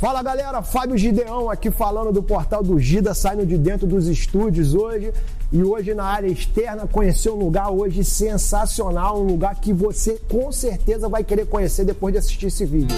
Fala galera, Fábio Gideão aqui falando do portal do Gida, saindo de dentro dos estúdios hoje. E hoje na área externa conhecer um lugar hoje sensacional, um lugar que você com certeza vai querer conhecer depois de assistir esse vídeo.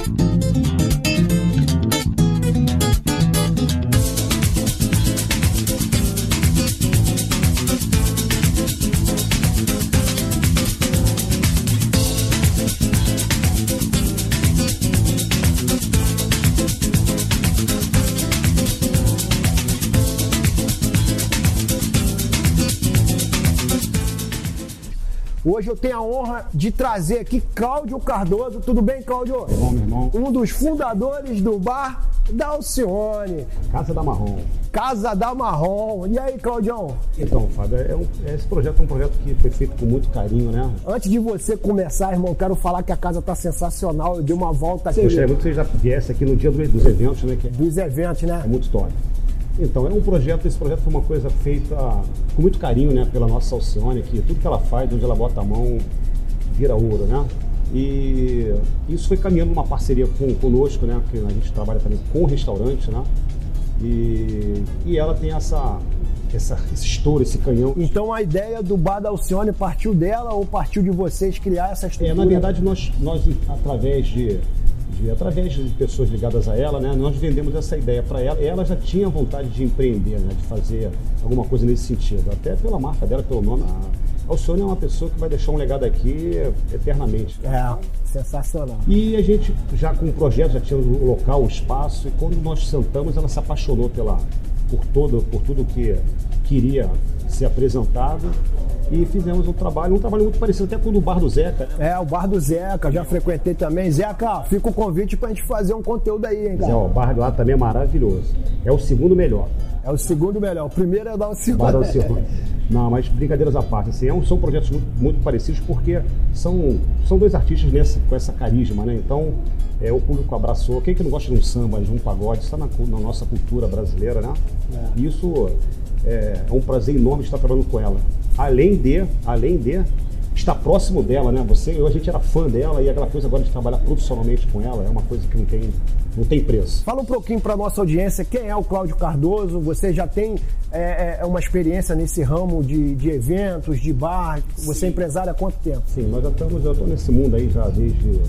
Hoje eu tenho a honra de trazer aqui Cláudio Cardoso. Tudo bem, Cláudio? Tudo bom, meu irmão? Um dos fundadores do bar da Alcione. Casa da Marrom. Casa da Marrom. E aí, Claudião? Então, Fábio, é um, esse projeto é um projeto que foi feito com muito carinho, né? Antes de você começar, irmão, quero falar que a casa tá sensacional. Eu dei uma volta aqui. Gostaria muito que você já viesse aqui no dia dos eventos, né? Que é, Dos eventos, né? é muito top. Então, é um projeto, esse projeto foi uma coisa feita com muito carinho, né? Pela nossa Alcione, que tudo que ela faz, onde ela bota a mão, vira ouro, né? E isso foi caminhando numa parceria com, conosco, né? Que a gente trabalha também com restaurante, né? E, e ela tem essa, essa, esse estouro, esse canhão. Então a ideia do bar da Alcione partiu dela ou partiu de vocês criar essa É, estrutura? na verdade, nós, nós através de, de- através de pessoas ligadas a ela, né, nós vendemos essa ideia para ela. E ela já tinha vontade de empreender, né, de fazer alguma coisa nesse sentido. Até pela marca dela, pelo nome. A Alcione é uma pessoa que vai deixar um legado aqui eternamente. É, sensacional. E a gente já com o projeto, já tinha o local, o espaço, e quando nós sentamos, ela se apaixonou pela, por, todo, por tudo que queria ser apresentado. E fizemos um trabalho, um trabalho muito parecido até com o do Bar do Zeca, né? É, o bar do Zeca, já frequentei também. Zeca, fica o convite pra gente fazer um conteúdo aí, hein, cara? o bar lá também é maravilhoso. É o segundo melhor. É o segundo melhor. O primeiro é dar o Bar segundo. da Alcione. Não, mas brincadeiras à parte, assim, é são projetos muito, muito parecidos porque são, são dois artistas nessa, com essa carisma, né? Então, é, o público abraçou. Quem que não gosta de um samba, de um pagode, está na, na nossa cultura brasileira, né? E isso é, é um prazer enorme estar trabalhando com ela. Além de, além de estar próximo dela, né? Você, eu, a gente era fã dela e aquela coisa agora de trabalhar profissionalmente com ela é uma coisa que não tem, não tem preço. Fala um pouquinho para nossa audiência quem é o Cláudio Cardoso. Você já tem é, é, uma experiência nesse ramo de, de eventos, de bar. Você é empresário há quanto tempo? Sim, nós já estamos, eu estou nesse mundo aí já desde,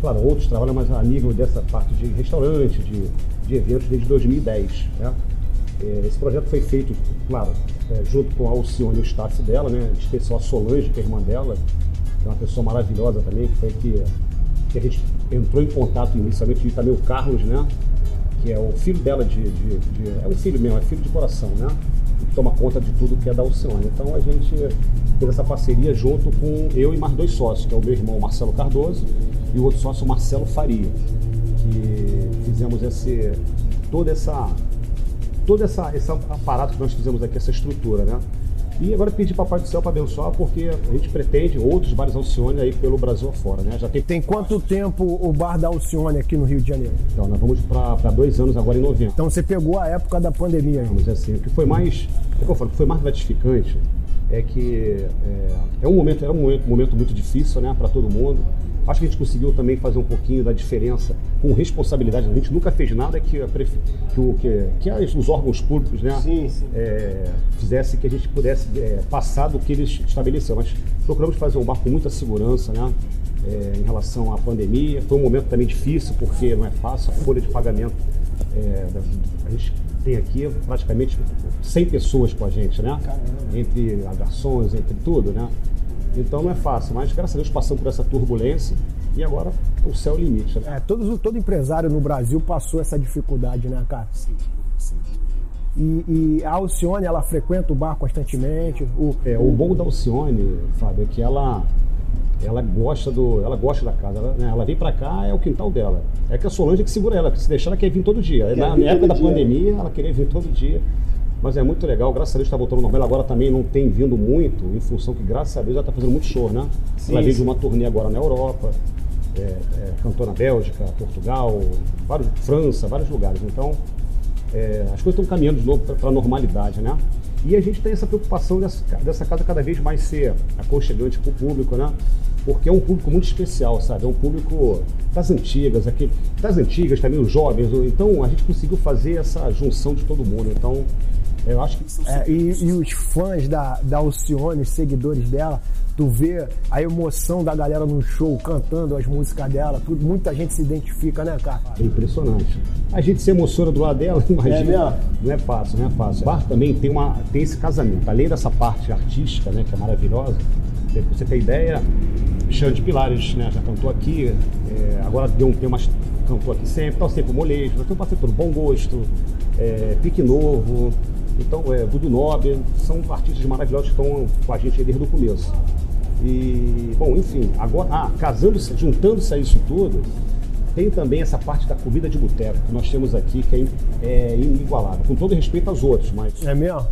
claro, outros trabalham, mas a nível dessa parte de restaurante, de, de eventos, desde 2010. Né? É, Esse projeto foi feito, claro, é, junto com a Alcione o staff dela, né? em especial a Solange, que é irmã dela, que é uma pessoa maravilhosa também, que foi que, que a gente entrou em contato inicialmente, e também o Carlos, né? que é o filho dela de, de- de- É um filho mesmo, é filho de coração, né? Que toma conta de tudo que é da Alcione. Então a gente fez essa parceria junto com eu e mais dois sócios, que é o meu irmão Marcelo Cardoso e o outro sócio Marcelo Faria. Que fizemos esse, toda essa. Todo essa, esse aparato que nós fizemos aqui, essa estrutura, né? E agora pedir para Pai do Céu para abençoar, porque a gente pretende outros bares Alcione aí pelo Brasil afora, né? Já tem Tem quanto tempo o bar da Alcione aqui no Rio de Janeiro? Então, nós vamos para dois anos agora em novembro. Então você pegou a época da pandemia. Vamos dizer assim, o que foi mais, o que eu falo, o que foi mais gratificante é que é, é um momento, era um momento, um momento muito difícil, né, para todo mundo. Acho que a gente conseguiu também fazer um pouquinho da diferença com responsabilidade. A gente nunca fez nada que, que, o, que, que as- os órgãos públicos, né, Sim, sim. é, fizesse que a gente pudesse é, passar do que eles estabeleceram. Mas procuramos fazer um bar com muita segurança, né? é, em relação à pandemia. Foi um momento também difícil, porque não é fácil, a folha de pagamento. é, a gente tem aqui praticamente 100 pessoas com a gente, né? Entre garçons, entre tudo, né? Então não é fácil, mas graças a Deus passamos por essa turbulência e agora o céu é o limite. Né? É, todos, todo empresário no Brasil passou essa dificuldade, né, cara? E, e a Alcione, ela frequenta o bar constantemente. O, É, o bom da Alcione, Fábio, é que ela, ela gosta do, ela gosta da casa. Ela, né, ela vem pra cá, é o quintal dela. É que a Solange é que segura ela, porque se deixar ela quer vir todo dia. Na, na época todo da dia. pandemia, ela queria vir todo dia. Mas é muito legal, graças a Deus está voltando normal. Ela agora também não tem vindo muito, em função que, graças a Deus, ela está fazendo muito show, né? Sim, ela veio de uma turnê agora na Europa, é, é, cantou na Bélgica, Portugal, vários, França, vários lugares. Então, é, as coisas estão caminhando de novo para a normalidade, né? E a gente tem essa preocupação dessa, dessa casa cada vez mais ser aconchegante para o público, né? Porque é um público muito especial, sabe? É um público das antigas, aqui, das antigas também, os jovens. Então a gente conseguiu fazer essa junção de todo mundo. Então eu acho que é, e, e, os fãs da, da Alcione, seguidores dela, tu vê a emoção da galera no show cantando as músicas dela, tudo, muita gente se identifica, né, cara? É impressionante. A gente se emociona do lado dela, imagina. É não é fácil, não é fácil. O bar também tem, uma, tem esse casamento. Além dessa parte artística, né, que é maravilhosa, pra você ter ideia, Xande de Pilares, né, já cantou aqui, é, agora deu um tema, cantou aqui sempre, então sempre o molejo, tem um parceiro todo, Bom Gosto, é, Pique Novo, então, é, Dudu Nobre, são artistas maravilhosos que estão com a gente desde o começo. E, bom, enfim, agora, ah, casando-se, juntando-se a isso tudo, tem também essa parte da comida de boteco que nós temos aqui, que é, é inigualável, com todo respeito aos outros, mas. É mesmo?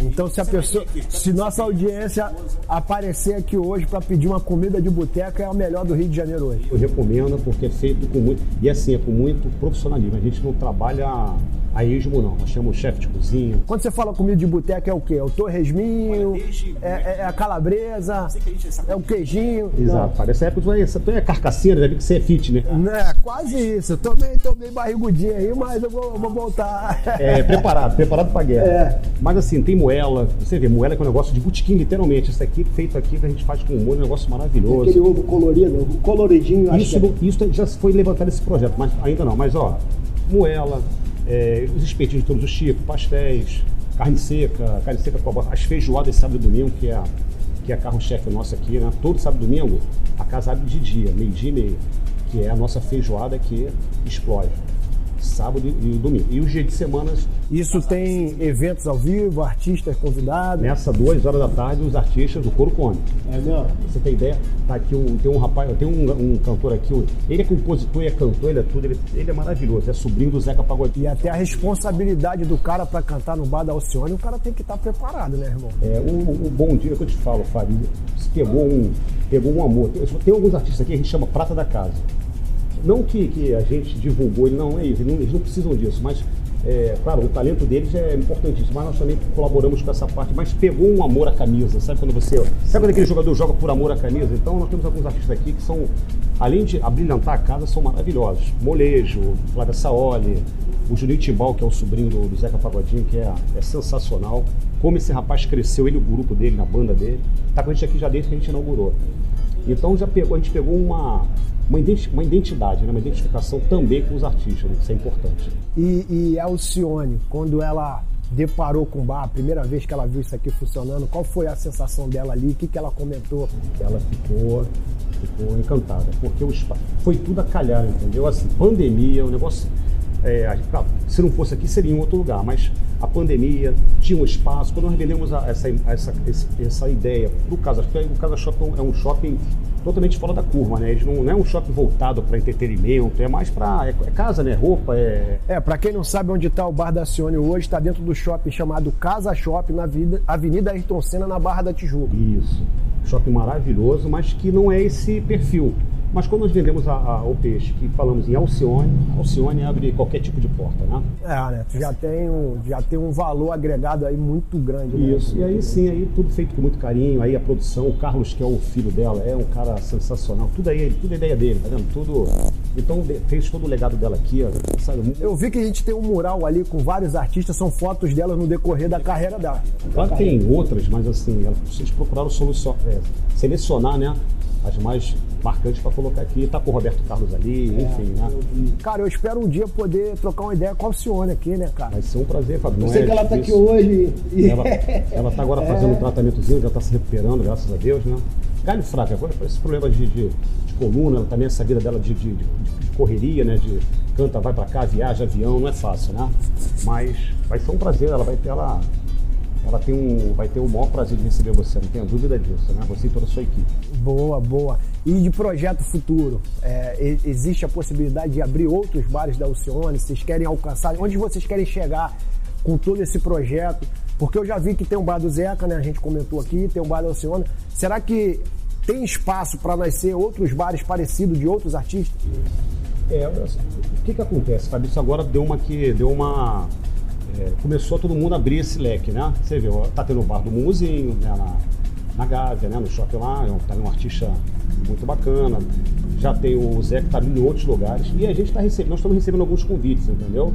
Então, se a pessoa, se nossa audiência aparecer aqui hoje para pedir uma comida de boteca, é a melhor do Rio de Janeiro hoje. Eu recomendo porque é feito com muito, e assim, é com muito profissionalismo. A gente não trabalha a esmo, não. Nós temos chefe de cozinha. Quando você fala comida de boteca, é o quê? É o torresminho? É, é, é, a calabresa? É o queijinho? Exato. Não. Parece época tu é, é carcasseira, já vi que você é fit, né? É, quase isso. Eu também tomei barrigudinha aí, mas eu vou, eu vou voltar. É, preparado, preparado pra guerra. É. Mas assim, tem moela. Você vê, moela que é um negócio de botequim, literalmente. Isso aqui, feito aqui, que a gente faz com molho, um negócio maravilhoso. Aquele ovo colorido, coloridinho. Isso, é. isso já foi levantado esse projeto, mas ainda não. Mas ó, moela, é, os espetinhos de todos os tipos, pastéis, carne seca, carne seca com as feijoadas sábado e domingo, que é, que é carro-chefe nosso aqui, né? Todo sábado e domingo, a casa abre de dia, meio-dia e meio, que é a nossa feijoada que explode sábado e domingo. E os dias de semana. Isso tem eventos ao vivo, artistas convidados? Nessa duas horas da tarde, os artistas do Coro Come. É mesmo? Você tem ideia? Tá aqui um, tem um rapaz, tem um, um cantor aqui, ele é compositor e é cantor, ele é tudo, ele, ele é maravilhoso, é sobrinho do Zeca Pagodinho. E até a responsabilidade do cara para cantar no bar da Alcione, o cara tem que estar tá preparado, né, irmão? É, o, o bom dia que eu te falo, Fábio, pegou um, pegou um amor. Tem, tem alguns artistas aqui, a gente chama Prata da Casa. Não que, que a gente divulgou, ele não é isso, eles não precisam disso, mas é, claro, o talento deles é importantíssimo, mas nós também colaboramos com essa parte. Mas pegou um amor à camisa, sabe quando você. Sabe quando aquele jogador joga por amor à camisa? Então nós temos alguns artistas aqui que são, além de abrilhantar a casa, são maravilhosos. Molejo, Flávia Saoli, o Juninho Timbal, que é o sobrinho do, do Zeca Pagodinho, que é, é sensacional. Como esse rapaz cresceu, ele o grupo dele, na banda dele, tá com a gente aqui já desde que a gente inaugurou. Então já pegou, a gente pegou uma, uma, identidade, né? uma identificação também com os artistas, né? isso é importante. E, e a Alcione, quando ela deparou com o bar, a primeira vez que ela viu isso aqui funcionando, qual foi a sensação dela ali? O que, que ela comentou? Ela ficou, ficou encantada, porque o, foi tudo a calhar, entendeu? Assim, pandemia, o negócio. É, se não fosse aqui, seria em outro lugar, mas a pandemia tinha um espaço. Quando nós vendemos a, essa, essa, essa ideia para o Casa Shopping, o Casa Shopping é um shopping totalmente fora da curva, né? Ele não, não é um shopping voltado para entretenimento, é mais para é, é, casa, né? Roupa, é. É, para quem não sabe onde está o Bar da Cione hoje, está dentro do shopping chamado Casa Shopping na vida, Avenida Ayrton Senna, na Barra da Tijuca. Isso. Shopping maravilhoso, mas que não é esse perfil. Mas quando nós vendemos a, a, o peixe, que falamos em Alcione, Alcione abre qualquer tipo de porta, né? É, né? Tu já tem um, já tem um valor agregado aí muito grande. Né? Isso, e aí sim, aí tudo feito com muito carinho, aí a produção, o Carlos, que é o filho dela, é um cara sensacional, tudo aí, tudo é ideia dele, tá vendo? Tudo. Então fez todo o legado dela aqui, ó, sabe? Eu vi que a gente tem um mural ali com vários artistas, são fotos dela no decorrer da carreira dela. Claro que tem outras, mas assim, vocês procuraram solução, é, selecionar, né? As mais marcantes para colocar aqui. Tá com o Roberto Carlos ali, é, enfim, né? Cara, eu espero um dia poder trocar uma ideia com a Alcione aqui, né, cara? Vai ser um prazer, Fábio. Eu sei é que ela tá aqui hoje. E... Ela, ela tá agora é. fazendo um tratamentozinho, já tá se recuperando, graças a Deus, né? Galho fraco, agora esse problema de, de, de coluna, também essa vida dela de, de, de correria, né? De canta, vai para cá, viaja, avião, não é fácil, né? Mas vai ser um prazer, ela vai ter ela ela tem um, vai ter o maior prazer de receber você, não tenha dúvida disso, né? Você e toda a sua equipe. Boa, boa. E de projeto futuro, é, existe a possibilidade de abrir outros bares da Alcione? Vocês querem alcançar? Onde vocês querem chegar com todo esse projeto? Porque eu já vi que tem um bar do Zeca, né? A gente comentou aqui, tem um bar da Alcione. Será que tem espaço para nascer outros bares parecidos de outros artistas? É, o que que acontece, Fabrício? Agora deu uma que deu uma é, começou todo mundo a abrir esse leque, né? Você viu, tá tendo o bar do Mumuzinho, né? Na, na Gávea, né? No shopping lá, tá um artista muito bacana. Já tem o Zé que tá em outros lugares. E a gente está recebendo, nós estamos recebendo alguns convites, entendeu?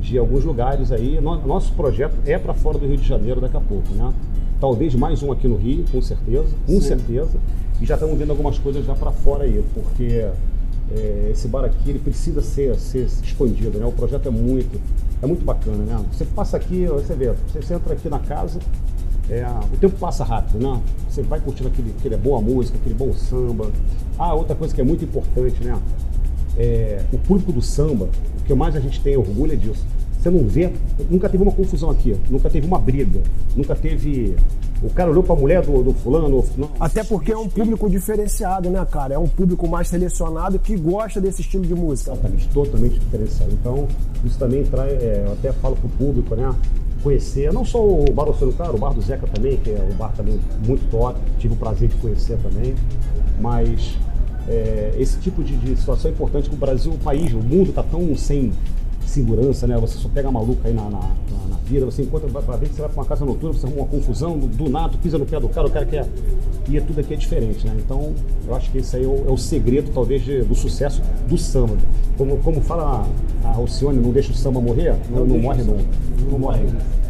De alguns lugares aí. Nosso projeto é para fora do Rio de Janeiro daqui a pouco, né? Talvez mais um aqui no Rio, com certeza, com Sim. certeza. E já estamos vendo algumas coisas já para fora aí, porque é, esse bar aqui ele precisa ser, ser expandido, né? O projeto é muito, é muito bacana, né? Você passa aqui, você vê, você entra aqui na casa, é, o tempo passa rápido, né? Você vai curtindo aquele, aquele boa música, aquele bom samba. Ah, outra coisa que é muito importante, né? É, o público do samba, o que mais a gente tem orgulho é disso. Você não vê, nunca teve uma confusão aqui, nunca teve uma briga, nunca teve o cara olhou para a mulher do, do fulano. Não. Até porque é um público diferenciado, né, cara? É um público mais selecionado que gosta desse estilo de música. Exatamente, totalmente diferenciado. Então, isso também traz, é, eu até falo para o público, né? Conhecer, não só o Bar Oceano Claro, o Bar do Zeca também, que é um bar também muito top, tive o prazer de conhecer também, mas é, esse tipo de, de, situação é importante que o Brasil, o país, o mundo está tão sem segurança, né? Você só pega maluco aí na, na, na, na vida, você encontra, vai ver que você vai para uma casa noturna, você arruma uma confusão, do, do nada, pisa no pé do cara, o cara quer. E é tudo aqui é diferente, né? Então, eu acho que esse aí é o, é o segredo, talvez, de, do sucesso do samba. Como, como fala a, a Alcione, não deixa o samba morrer, não, não, não morre. Não, não morre nunca.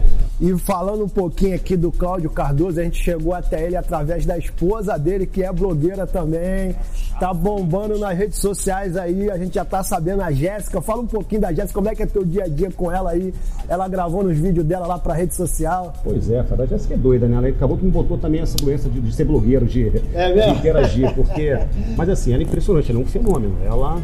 E falando um pouquinho aqui do Cláudio Cardoso, a gente chegou até ele através da esposa dele, que é blogueira também. Tá bombando nas redes sociais aí, a gente já tá sabendo a Jéssica. Fala um pouquinho da Jéssica, como é que é teu dia a dia com ela aí? Ela gravou nos vídeos dela lá pra rede social. Pois é, a Jéssica é doida, né? Ela acabou que me botou também essa doença de, de ser blogueiro, de, é de interagir, porque. Mas assim, ela é impressionante, ela é um fenômeno. Ela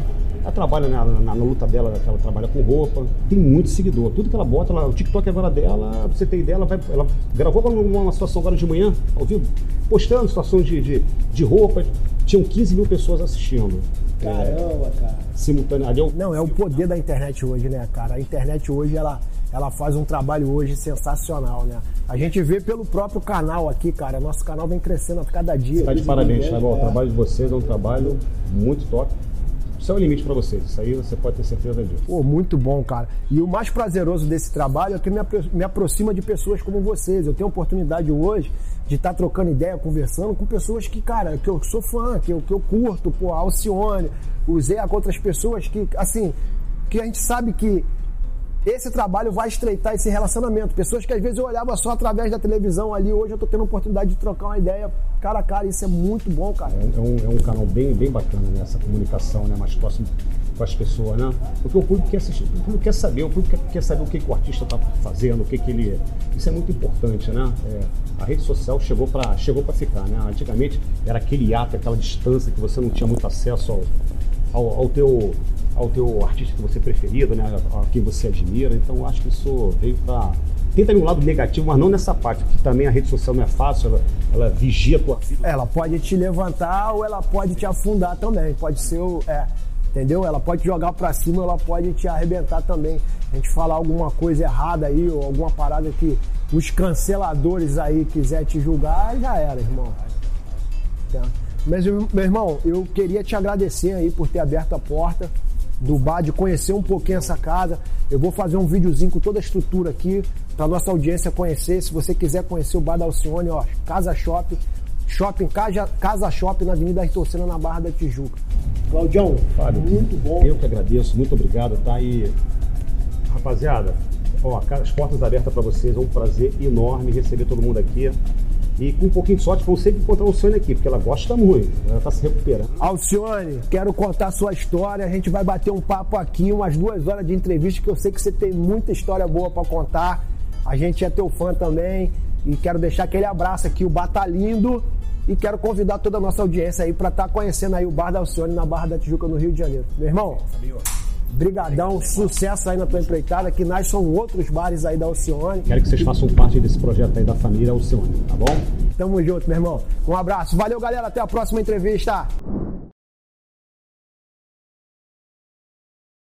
ela trabalha na, na, na, luta dela, ela trabalha com roupa, tem muito seguidor. Tudo que ela bota, ela, o TikTok agora dela, pra você ter ideia, ela, vai, ela gravou uma situação agora de manhã, ao vivo, postando situações de, de, de roupa. Tinham 15 mil pessoas assistindo. Caramba, é, cara. Simultaneamente. Não, é o poder da internet hoje, né, cara? A internet hoje, ela, ela faz um trabalho hoje sensacional, né? A gente vê pelo próprio canal aqui, cara. Nosso canal vem crescendo a cada dia. Você tá de parabéns, tá bom? O trabalho de vocês é um trabalho muito top céu é o limite para vocês. Isso aí você pode ter certeza disso. Pô, muito bom, cara. E o mais prazeroso desse trabalho é que me, me aproxima de pessoas como vocês. Eu tenho oportunidade hoje de estar tá trocando ideia, conversando com pessoas que, cara, que eu sou fã, que eu, que eu curto, pô, a Alcione, o Zé, com outras pessoas que, assim, que a gente sabe que esse trabalho vai estreitar esse relacionamento. Pessoas que às vezes eu olhava só através da televisão ali, hoje eu estou tendo a oportunidade de trocar uma ideia cara a cara, isso é muito bom, cara. É, um, é um canal bem, bem bacana, né? Essa comunicação né? mais próximo com as pessoas, né? Porque o público quer assistir, o público quer saber, o público quer, quer saber o que, que o artista está fazendo, o que, que ele. Isso é muito importante, né? É, a rede social chegou para chegou ficar, né? Antigamente era aquele ato, aquela distância que você não tinha muito acesso ao, ao, ao teu ao teu artista que você preferido, né? A, quem você admira. Então acho que isso veio para tem também um lado negativo, mas não nessa parte, porque também a rede social não é fácil, ela, ela vigia a tua vida. Ela pode te levantar ou ela pode te afundar também. Pode ser o. É, entendeu? Ela pode jogar para cima, ela pode te arrebentar também. A gente falar alguma coisa errada aí, ou alguma parada que os canceladores aí quiser te julgar, já era, irmão. Tá. Mas, meu irmão, eu queria te agradecer aí por ter aberto a porta do bar, de conhecer um pouquinho essa casa. Eu vou fazer um videozinho com toda a estrutura aqui para nossa audiência conhecer. Se você quiser conhecer o bar da Alcione, ó, Casa Shopping, Shopping Casa, Casa Shopping na Avenida Ritorcena, na Barra da Tijuca. Claudião, Fábio, muito bom. Eu que agradeço, muito obrigado, tá? E rapaziada, ó, as portas abertas para vocês, é um prazer enorme receber todo mundo aqui. E com um pouquinho de sorte, vão sempre encontrar a Alcione aqui, porque ela gosta muito, ela está se recuperando. Alcione, quero contar a sua história. A gente vai bater um papo aqui, umas duas horas de entrevista, que eu sei que você tem muita história boa para contar. A gente é teu fã também. E quero deixar aquele abraço aqui, o Batalindo. E quero convidar toda a nossa audiência aí para estar tá conhecendo aí o Bar da Alcione na Barra da Tijuca, no Rio de Janeiro. Meu irmão, Brigadão, sucesso aí na tua empreitada, que nós são outros bares aí da Alcione. Quero que vocês façam parte desse projeto aí da família Alcione, tá bom? Tamo junto, meu irmão. Um abraço. Valeu, galera. Até a próxima entrevista.